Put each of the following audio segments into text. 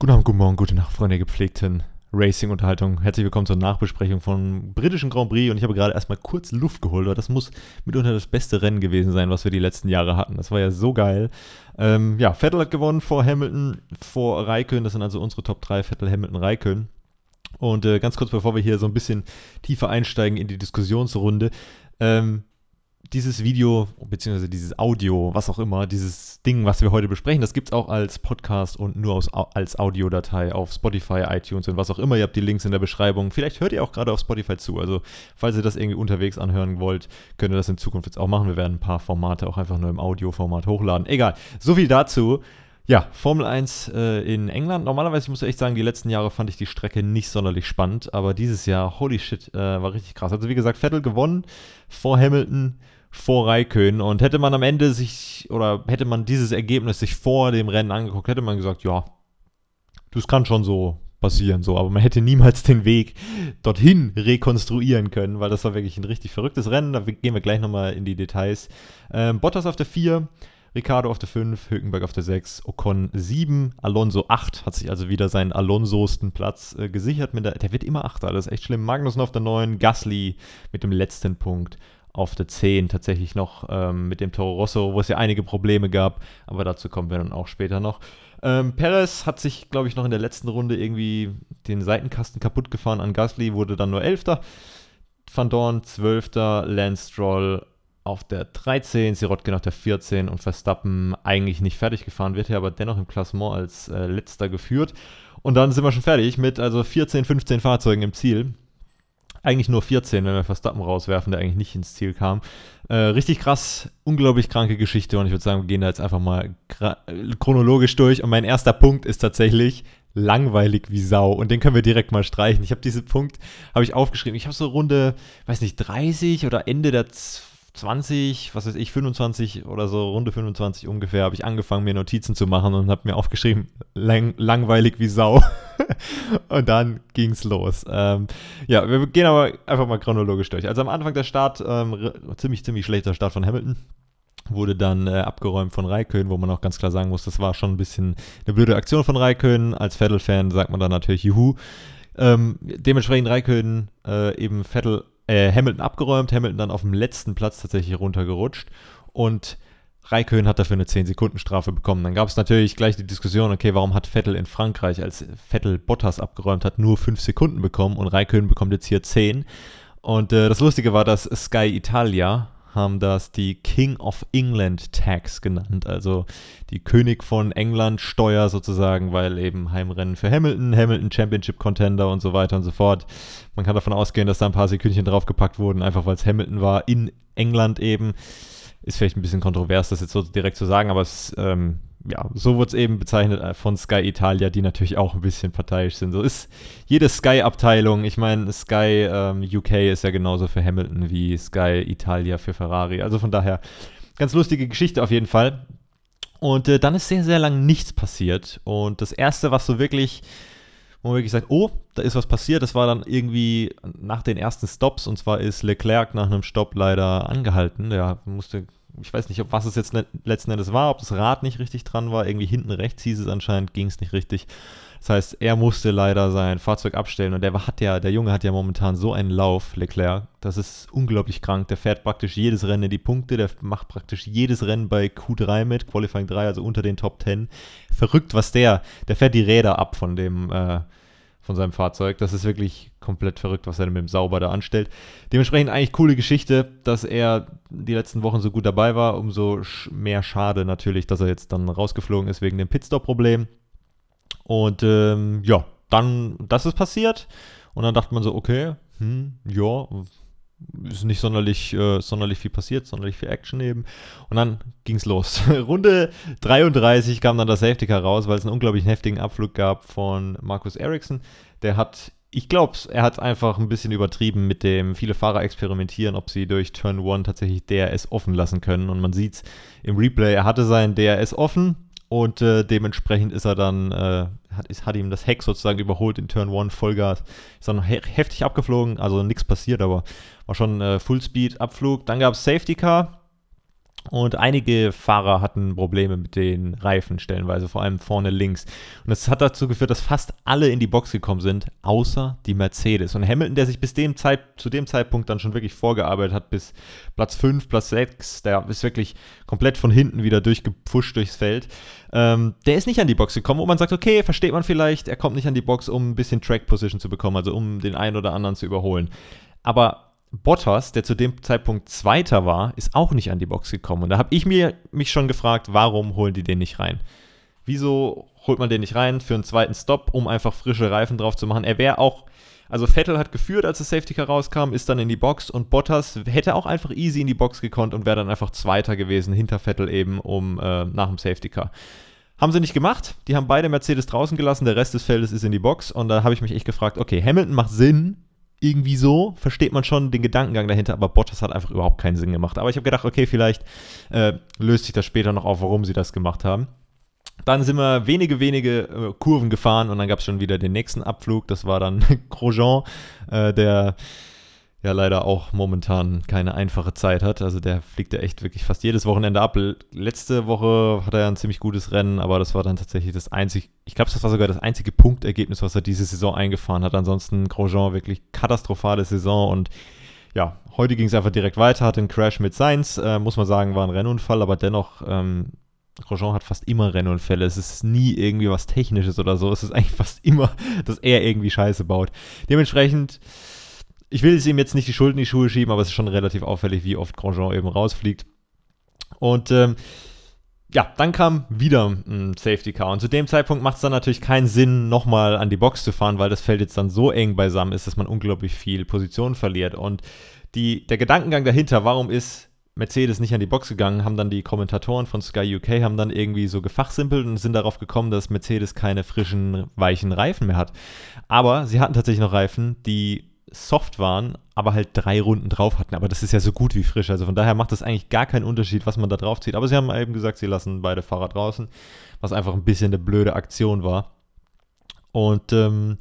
Guten Abend, guten Morgen, gute Nacht, Freunde der gepflegten Racing-Unterhaltung. Herzlich willkommen zur Nachbesprechung vom britischen Grand Prix. Und ich habe gerade erstmal kurz Luft geholt, weil das muss mitunter das beste Rennen gewesen sein, was wir die letzten Jahre hatten. Das war ja so geil. Ähm, ja, Vettel hat gewonnen vor Hamilton, vor Raikön. Das sind also unsere Top 3, Vettel, Hamilton, Raikön. Und äh, ganz kurz, bevor wir hier so ein bisschen tiefer einsteigen in die Diskussionsrunde, ähm, dieses Video, beziehungsweise dieses Audio, was auch immer, dieses Ding, was wir heute besprechen, das gibt es auch als Podcast und nur aus, als Audiodatei auf Spotify, iTunes und was auch immer. Ihr habt die Links in der Beschreibung. Vielleicht hört ihr auch gerade auf Spotify zu. Also, falls ihr das irgendwie unterwegs anhören wollt, könnt ihr das in Zukunft jetzt auch machen. Wir werden ein paar Formate auch einfach nur im Audioformat hochladen. Egal. So viel dazu. Ja, Formel 1 äh, in England. Normalerweise, ich muss echt sagen, die letzten Jahre fand ich die Strecke nicht sonderlich spannend, aber dieses Jahr, holy shit, äh, war richtig krass. Also wie gesagt, Vettel gewonnen vor Hamilton, vor Raikön und hätte man am Ende sich, oder hätte man dieses Ergebnis sich vor dem Rennen angeguckt, hätte man gesagt, ja, das kann schon so passieren, so, aber man hätte niemals den Weg dorthin rekonstruieren können, weil das war wirklich ein richtig verrücktes Rennen. Da gehen wir gleich nochmal in die Details. Ähm, Bottas auf der 4, Ricardo auf der 5, Hülkenberg auf der 6, Ocon 7, Alonso 8, hat sich also wieder seinen Alonsosten Platz äh, gesichert. Der, der wird immer 8, das ist echt schlimm. Magnussen auf der 9, Gasly mit dem letzten Punkt auf der 10 tatsächlich noch ähm, mit dem Toro Rosso, wo es ja einige Probleme gab, aber dazu kommen wir dann auch später noch. Ähm, Perez hat sich, glaube ich, noch in der letzten Runde irgendwie den Seitenkasten kaputt gefahren an Gasly, wurde dann nur Elfter. Van Dorn 12. Lance Stroll auf der 13, Sirotkin auf der 14 und Verstappen eigentlich nicht fertig gefahren, wird hier aber dennoch im Klassement als äh, letzter geführt. Und dann sind wir schon fertig mit also 14, 15 Fahrzeugen im Ziel. Eigentlich nur 14, wenn wir Verstappen rauswerfen, der eigentlich nicht ins Ziel kam. Äh, richtig krass, unglaublich kranke Geschichte und ich würde sagen, wir gehen da jetzt einfach mal chronologisch durch. Und mein erster Punkt ist tatsächlich langweilig wie Sau und den können wir direkt mal streichen. Ich habe diesen Punkt, habe ich aufgeschrieben. Ich habe so Runde, weiß nicht, 30 oder Ende der 20, was weiß ich, 25 oder so, Runde 25 ungefähr, habe ich angefangen, mir Notizen zu machen und habe mir aufgeschrieben, lang, langweilig wie Sau. und dann ging es los. Ähm, ja, wir gehen aber einfach mal chronologisch durch. Also am Anfang der Start, ähm, ziemlich, ziemlich schlechter Start von Hamilton. Wurde dann äh, abgeräumt von Raikön, wo man auch ganz klar sagen muss, das war schon ein bisschen eine blöde Aktion von Raikön. Als Vettel-Fan sagt man dann natürlich Juhu. Ähm, dementsprechend Raikön äh, eben Vettel äh, Hamilton abgeräumt, Hamilton dann auf dem letzten Platz tatsächlich runtergerutscht und Raikön hat dafür eine 10-Sekunden-Strafe bekommen. Dann gab es natürlich gleich die Diskussion, okay, warum hat Vettel in Frankreich, als Vettel Bottas abgeräumt hat, nur 5 Sekunden bekommen und Raikön bekommt jetzt hier 10. Und äh, das Lustige war, dass Sky Italia haben das die King of England Tax genannt, also die König von England Steuer sozusagen, weil eben Heimrennen für Hamilton, Hamilton Championship Contender und so weiter und so fort. Man kann davon ausgehen, dass da ein paar Sekündchen draufgepackt wurden, einfach weil es Hamilton war, in England eben. Ist vielleicht ein bisschen kontrovers, das jetzt so direkt zu sagen, aber es ähm, ja, so wird es eben bezeichnet äh, von Sky Italia, die natürlich auch ein bisschen parteiisch sind. So ist jede Sky-Abteilung, ich meine, Sky ähm, UK ist ja genauso für Hamilton wie Sky Italia für Ferrari. Also von daher, ganz lustige Geschichte auf jeden Fall. Und äh, dann ist sehr, sehr lang nichts passiert. Und das Erste, was so wirklich, wo man wirklich sagt, oh, da ist was passiert, das war dann irgendwie nach den ersten Stops. Und zwar ist Leclerc nach einem Stopp leider angehalten. Der musste ich weiß nicht, ob was es jetzt letzten Endes war, ob das Rad nicht richtig dran war. Irgendwie hinten rechts hieß es anscheinend, ging es nicht richtig. Das heißt, er musste leider sein Fahrzeug abstellen und der hat ja, der Junge hat ja momentan so einen Lauf, Leclerc. Das ist unglaublich krank. Der fährt praktisch jedes Rennen in die Punkte, der macht praktisch jedes Rennen bei Q3 mit, Qualifying 3, also unter den Top 10. Verrückt, was der, der fährt die Räder ab von dem, äh, von seinem Fahrzeug. Das ist wirklich komplett verrückt, was er mit dem Sauber da anstellt. Dementsprechend eigentlich coole Geschichte, dass er die letzten Wochen so gut dabei war. Umso mehr schade natürlich, dass er jetzt dann rausgeflogen ist wegen dem Pitstop-Problem. Und ähm, ja, dann, das ist passiert. Und dann dachte man so, okay, hm, ja, ist nicht sonderlich, äh, sonderlich viel passiert, sonderlich viel Action eben. Und dann ging es los. Runde 33 kam dann das Safety Car raus, weil es einen unglaublich heftigen Abflug gab von Markus Ericsson. Der hat, ich glaube, er hat einfach ein bisschen übertrieben mit dem, viele Fahrer experimentieren, ob sie durch Turn 1 tatsächlich DRS offen lassen können. Und man sieht es im Replay, er hatte sein DRS offen und äh, dementsprechend ist er dann, äh, hat, ist, hat ihm das Heck sozusagen überholt in Turn 1 Vollgas. Ist dann he heftig abgeflogen, also nichts passiert, aber war schon äh, Fullspeed-Abflug. Dann gab es Safety Car Und einige Fahrer hatten Probleme mit den Reifen stellenweise, vor allem vorne links. Und das hat dazu geführt, dass fast alle in die Box gekommen sind, außer die Mercedes. Und Hamilton, der sich bis dem Zeit, zu dem Zeitpunkt dann schon wirklich vorgearbeitet hat, bis Platz 5, Platz 6, der ist wirklich komplett von hinten wieder durchgepfuscht durchs Feld. Ähm, der ist nicht an die Box gekommen, wo man sagt, okay, versteht man vielleicht, er kommt nicht an die Box, um ein bisschen Track Position zu bekommen, also um den einen oder anderen zu überholen. Aber Bottas, der zu dem Zeitpunkt Zweiter war, ist auch nicht an die Box gekommen. Und da habe ich mir, mich schon gefragt, warum holen die den nicht rein? Wieso holt man den nicht rein für einen zweiten Stop, um einfach frische Reifen drauf zu machen? Er wäre auch, also Vettel hat geführt, als das Safety Car rauskam, ist dann in die Box und Bottas hätte auch einfach easy in die Box gekonnt und wäre dann einfach Zweiter gewesen, hinter Vettel eben, um äh, nach dem Safety Car. Haben sie nicht gemacht. Die haben beide Mercedes draußen gelassen, der Rest des Feldes ist in die Box und da habe ich mich echt gefragt, okay, Hamilton macht Sinn, irgendwie so, versteht man schon den Gedankengang dahinter, aber Bottas hat einfach überhaupt keinen Sinn gemacht. Aber ich habe gedacht, okay, vielleicht äh, löst sich das später noch auf, warum sie das gemacht haben. Dann sind wir wenige, wenige äh, Kurven gefahren und dann gab es schon wieder den nächsten Abflug. Das war dann Grosjean, äh, der ja leider auch momentan keine einfache Zeit hat. Also der fliegt ja echt wirklich fast jedes Wochenende ab. Letzte Woche hat er ein ziemlich gutes Rennen, aber das war dann tatsächlich das einzige, ich glaube, das war sogar das einzige Punktergebnis, was er diese Saison eingefahren hat. Ansonsten Grosjean wirklich katastrophale Saison und ja, heute ging es einfach direkt weiter, hat einen Crash mit Sainz, äh, muss man sagen, war ein Rennunfall, aber dennoch, ähm, Grosjean hat fast immer Rennunfälle. Es ist nie irgendwie was Technisches oder so. Es ist eigentlich fast immer, dass er irgendwie Scheiße baut. Dementsprechend ich will es ihm jetzt nicht die Schuld in die Schuhe schieben, aber es ist schon relativ auffällig, wie oft Grosjean eben rausfliegt. Und ähm, ja, dann kam wieder ein Safety Car. Und zu dem Zeitpunkt macht es dann natürlich keinen Sinn, nochmal an die Box zu fahren, weil das Feld jetzt dann so eng beisammen ist, dass man unglaublich viel Position verliert. Und die, der Gedankengang dahinter, warum ist Mercedes nicht an die Box gegangen, haben dann die Kommentatoren von Sky UK haben dann irgendwie so gefachsimpelt und sind darauf gekommen, dass Mercedes keine frischen, weichen Reifen mehr hat. Aber sie hatten tatsächlich noch Reifen, die soft waren, aber halt drei Runden drauf hatten. Aber das ist ja so gut wie frisch. Also von daher macht das eigentlich gar keinen Unterschied, was man da drauf zieht. Aber sie haben eben gesagt, sie lassen beide Fahrer draußen, was einfach ein bisschen eine blöde Aktion war. Und ähm,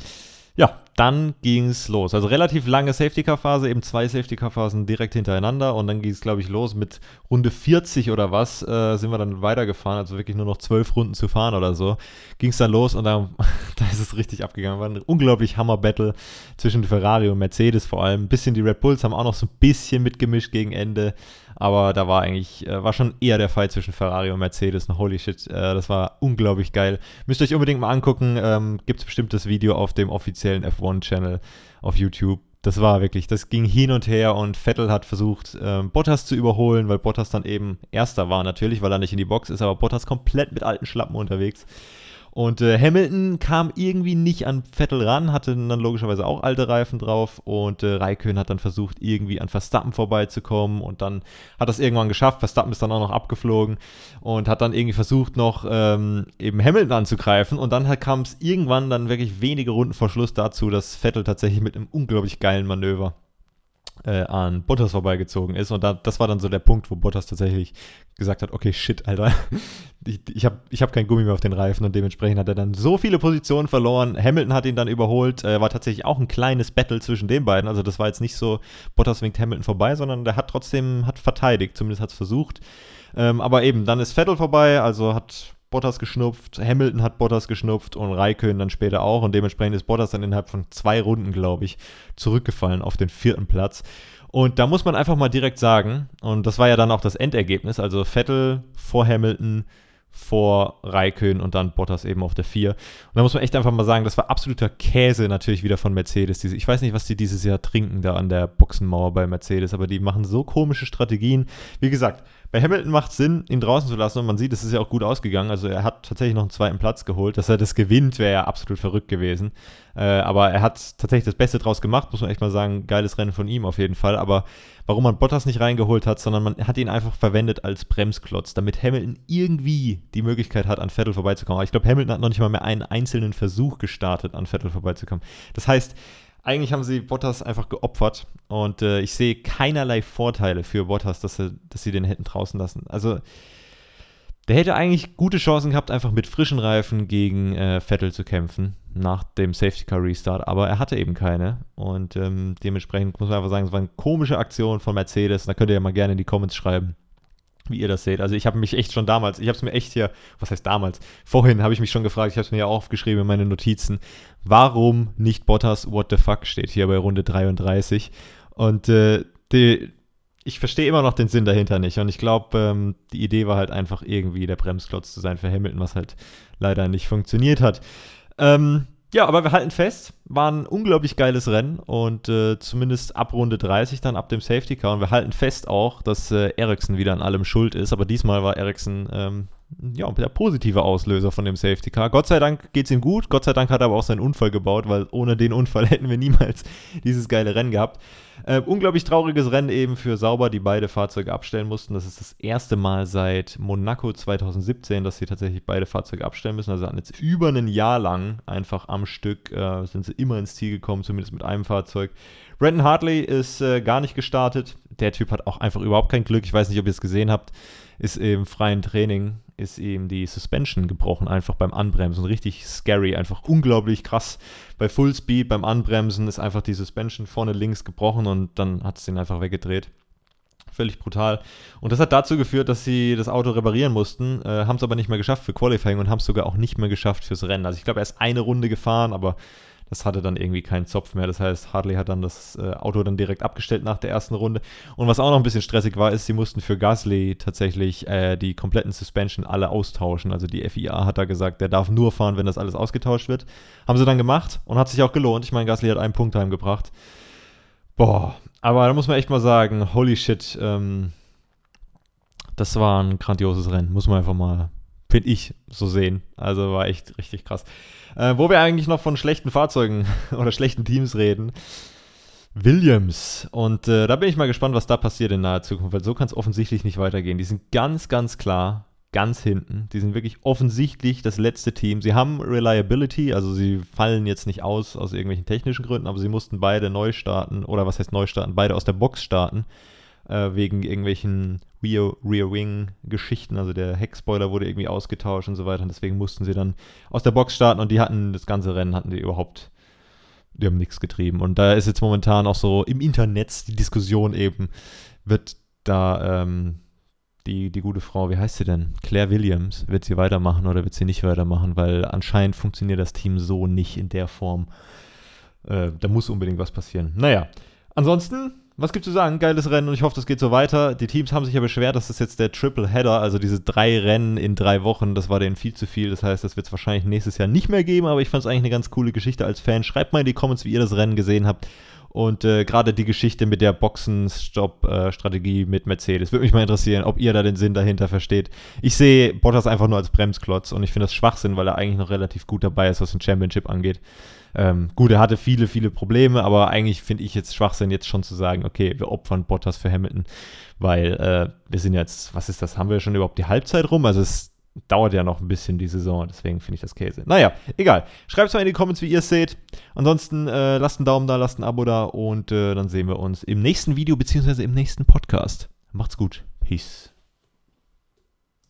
ja, dann ging es los. Also relativ lange Safety-Car-Phase, eben zwei Safety-Car-Phasen direkt hintereinander und dann ging es, glaube ich, los mit Runde 40 oder was, äh, sind wir dann weitergefahren, also wirklich nur noch zwölf Runden zu fahren oder so. Ging es dann los und dann, da ist es richtig abgegangen. War ein unglaublich Hammer-Battle zwischen Ferrari und Mercedes vor allem. Ein bisschen die Red Bulls haben auch noch so ein bisschen mitgemischt gegen Ende, aber da war eigentlich, äh, war schon eher der Fall zwischen Ferrari und Mercedes. Holy shit, äh, das war unglaublich geil. Müsst ihr euch unbedingt mal angucken, ähm, gibt es bestimmt das Video auf dem offiziellen F1 One-Channel auf YouTube. Das war wirklich, das ging hin und her und Vettel hat versucht, ähm, Bottas zu überholen, weil Bottas dann eben Erster war natürlich, weil er nicht in die Box ist, aber Bottas komplett mit alten Schlappen unterwegs. Und äh, Hamilton kam irgendwie nicht an Vettel ran, hatte dann logischerweise auch alte Reifen drauf und äh, Raikön hat dann versucht, irgendwie an Verstappen vorbeizukommen und dann hat das irgendwann geschafft. Verstappen ist dann auch noch abgeflogen und hat dann irgendwie versucht, noch ähm, eben Hamilton anzugreifen und dann kam es irgendwann dann wirklich wenige Runden vor Schluss dazu, dass Vettel tatsächlich mit einem unglaublich geilen Manöver äh, an Bottas vorbeigezogen ist. Und da, das war dann so der Punkt, wo Bottas tatsächlich gesagt hat, okay, shit, Alter, ich, ich habe ich hab kein Gummi mehr auf den Reifen und dementsprechend hat er dann so viele Positionen verloren. Hamilton hat ihn dann überholt, äh, war tatsächlich auch ein kleines Battle zwischen den beiden. Also das war jetzt nicht so, Bottas winkt Hamilton vorbei, sondern der hat trotzdem, hat verteidigt, zumindest hat es versucht. Ähm, aber eben, dann ist Vettel vorbei, also hat Bottas geschnupft, Hamilton hat Bottas geschnupft und Raikön dann später auch und dementsprechend ist Bottas dann innerhalb von zwei Runden, glaube ich, zurückgefallen auf den vierten Platz. Und da muss man einfach mal direkt sagen, und das war ja dann auch das Endergebnis, also Vettel vor Hamilton, vor Raikön und dann Bottas eben auf der 4. Und da muss man echt einfach mal sagen, das war absoluter Käse natürlich wieder von Mercedes. Ich weiß nicht, was die dieses Jahr trinken da an der Boxenmauer bei Mercedes, aber die machen so komische Strategien. Wie gesagt, bei Hamilton macht es Sinn, ihn draußen zu lassen und man sieht, es ist ja auch gut ausgegangen. Also er hat tatsächlich noch einen zweiten Platz geholt. Dass er das gewinnt, wäre ja absolut verrückt gewesen. Äh, aber er hat tatsächlich das Beste draus gemacht, muss man echt mal sagen. Geiles Rennen von ihm auf jeden Fall. Aber warum man Bottas nicht reingeholt hat, sondern man hat ihn einfach verwendet als Bremsklotz, damit Hamilton irgendwie die Möglichkeit hat, an Vettel vorbeizukommen. Aber ich glaube, Hamilton hat noch nicht mal mehr einen einzelnen Versuch gestartet, an Vettel vorbeizukommen. Das heißt, eigentlich haben sie Bottas einfach geopfert und äh, ich sehe keinerlei Vorteile für Bottas, dass, er, dass sie den hätten draußen lassen. Also der hätte eigentlich gute Chancen gehabt, einfach mit frischen Reifen gegen äh, Vettel zu kämpfen nach dem Safety Car Restart, aber er hatte eben keine und ähm, dementsprechend muss man einfach sagen, es war eine komische Aktion von Mercedes. Da könnt ihr ja mal gerne in die Comments schreiben, wie ihr das seht. Also ich habe mich echt schon damals, ich habe es mir echt hier, was heißt damals? Vorhin habe ich mich schon gefragt, ich habe es mir ja auch aufgeschrieben in meine Notizen, warum nicht Bottas What the fuck steht hier bei Runde 33. Und äh, die, ich verstehe immer noch den Sinn dahinter nicht. Und ich glaube, ähm, die Idee war halt einfach irgendwie der Bremsklotz zu sein für Hamilton, was halt leider nicht funktioniert hat. Ähm, ja, aber wir halten fest, war ein unglaublich geiles Rennen und äh, zumindest ab Runde 30 dann ab dem Safety Car. Und wir halten fest auch, dass äh, Ericsson wieder an allem schuld ist. Aber diesmal war Ericsson ähm, ja, der positive Auslöser von dem Safety Car. Gott sei Dank geht es ihm gut. Gott sei Dank hat er aber auch seinen Unfall gebaut, weil ohne den Unfall hätten wir niemals dieses geile Rennen gehabt. Äh, unglaublich trauriges Rennen eben für Sauber, die beide Fahrzeuge abstellen mussten. Das ist das erste Mal seit Monaco 2017, dass sie tatsächlich beide Fahrzeuge abstellen müssen. Also jetzt über ein Jahr lang einfach am Stück äh, sind sie immer ins Ziel gekommen, zumindest mit einem Fahrzeug. Brandon Hartley ist äh, gar nicht gestartet. Der Typ hat auch einfach überhaupt kein Glück. Ich weiß nicht, ob ihr es gesehen habt. Ist im freien Training ist ihm die Suspension gebrochen, einfach beim Anbremsen. Richtig scary, einfach unglaublich krass. Bei Fullspeed, beim Anbremsen ist einfach die Suspension vorne links gebrochen und dann hat es ihn einfach weggedreht. Völlig brutal. Und das hat dazu geführt, dass sie das Auto reparieren mussten, äh, haben es aber nicht mehr geschafft für Qualifying und haben es sogar auch nicht mehr geschafft fürs Rennen. Also ich glaube, er ist eine Runde gefahren, aber das hatte dann irgendwie keinen Zopf mehr. Das heißt, Hartley hat dann das äh, Auto dann direkt abgestellt nach der ersten Runde. Und was auch noch ein bisschen stressig war, ist, sie mussten für Gasly tatsächlich äh, die kompletten Suspension alle austauschen. Also die FIA hat da gesagt, der darf nur fahren, wenn das alles ausgetauscht wird. Haben sie dann gemacht und hat sich auch gelohnt. Ich meine, Gasly hat einen Punkt heimgebracht. Boah, aber da muss man echt mal sagen, holy shit, ähm, das war ein grandioses Rennen, muss man einfach mal finde ich, so sehen. Also war echt richtig krass. Äh, wo wir eigentlich noch von schlechten Fahrzeugen oder schlechten Teams reden. Williams. Und äh, da bin ich mal gespannt, was da passiert in naher Zukunft, weil so kann es offensichtlich nicht weitergehen. Die sind ganz, ganz klar ganz hinten. Die sind wirklich offensichtlich das letzte Team. Sie haben Reliability, also sie fallen jetzt nicht aus aus irgendwelchen technischen Gründen, aber sie mussten beide neu starten, oder was heißt neu starten, beide aus der Box starten äh, wegen irgendwelchen Rear, Rear Wing Geschichten. Also der Heckspoiler wurde irgendwie ausgetauscht und so weiter. Und deswegen mussten sie dann aus der Box starten und die hatten das ganze Rennen, hatten die überhaupt, die haben nichts getrieben. Und da ist jetzt momentan auch so im Internet die Diskussion eben, wird da ähm, die, die gute Frau, wie heißt sie denn? Claire Williams, wird sie weitermachen oder wird sie nicht weitermachen? Weil anscheinend funktioniert das Team so nicht in der Form. Äh, da muss unbedingt was passieren. Naja, ansonsten was gibt's zu sagen? Geiles Rennen und ich hoffe, das geht so weiter. Die Teams haben sich ja beschwert, dass das jetzt der Triple Header, also diese drei Rennen in drei Wochen, das war denen viel zu viel. Das heißt, das wird es wahrscheinlich nächstes Jahr nicht mehr geben, aber ich fand es eigentlich eine ganz coole Geschichte als Fan. Schreibt mal in die Comments, wie ihr das Rennen gesehen habt. Und äh, gerade die Geschichte mit der Boxenstopp-Strategie mit Mercedes. Würde mich mal interessieren, ob ihr da den Sinn dahinter versteht. Ich sehe Bottas einfach nur als Bremsklotz und ich finde das Schwachsinn, weil er eigentlich noch relativ gut dabei ist, was den Championship angeht. Ähm, gut, er hatte viele, viele Probleme, aber eigentlich finde ich jetzt Schwachsinn, jetzt schon zu sagen, okay, wir opfern Bottas für Hamilton, weil äh, wir sind jetzt, was ist das, haben wir schon überhaupt die Halbzeit rum? Also es dauert ja noch ein bisschen die Saison, deswegen finde ich das Käse. Naja, egal. Schreibt es mal in die Comments, wie ihr es seht. Ansonsten äh, lasst einen Daumen da, lasst ein Abo da und äh, dann sehen wir uns im nächsten Video beziehungsweise im nächsten Podcast. Macht's gut. Peace.